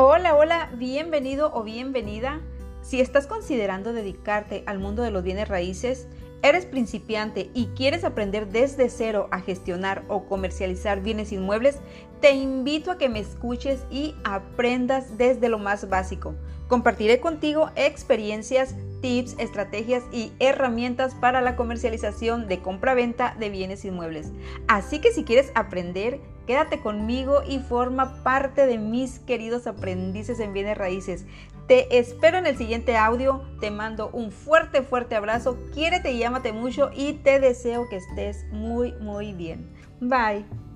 Hola, hola, bienvenido o bienvenida. Si estás considerando dedicarte al mundo de los bienes raíces, eres principiante y quieres aprender desde cero a gestionar o comercializar bienes inmuebles, te invito a que me escuches y aprendas desde lo más básico. Compartiré contigo experiencias, tips, estrategias y herramientas para la comercialización de compra-venta de bienes inmuebles. Así que si quieres aprender, quédate conmigo y forma parte de mis queridos aprendices en bienes raíces. Te espero en el siguiente audio, te mando un fuerte, fuerte abrazo, quiérete y ámate mucho y te deseo que estés muy, muy bien. Bye.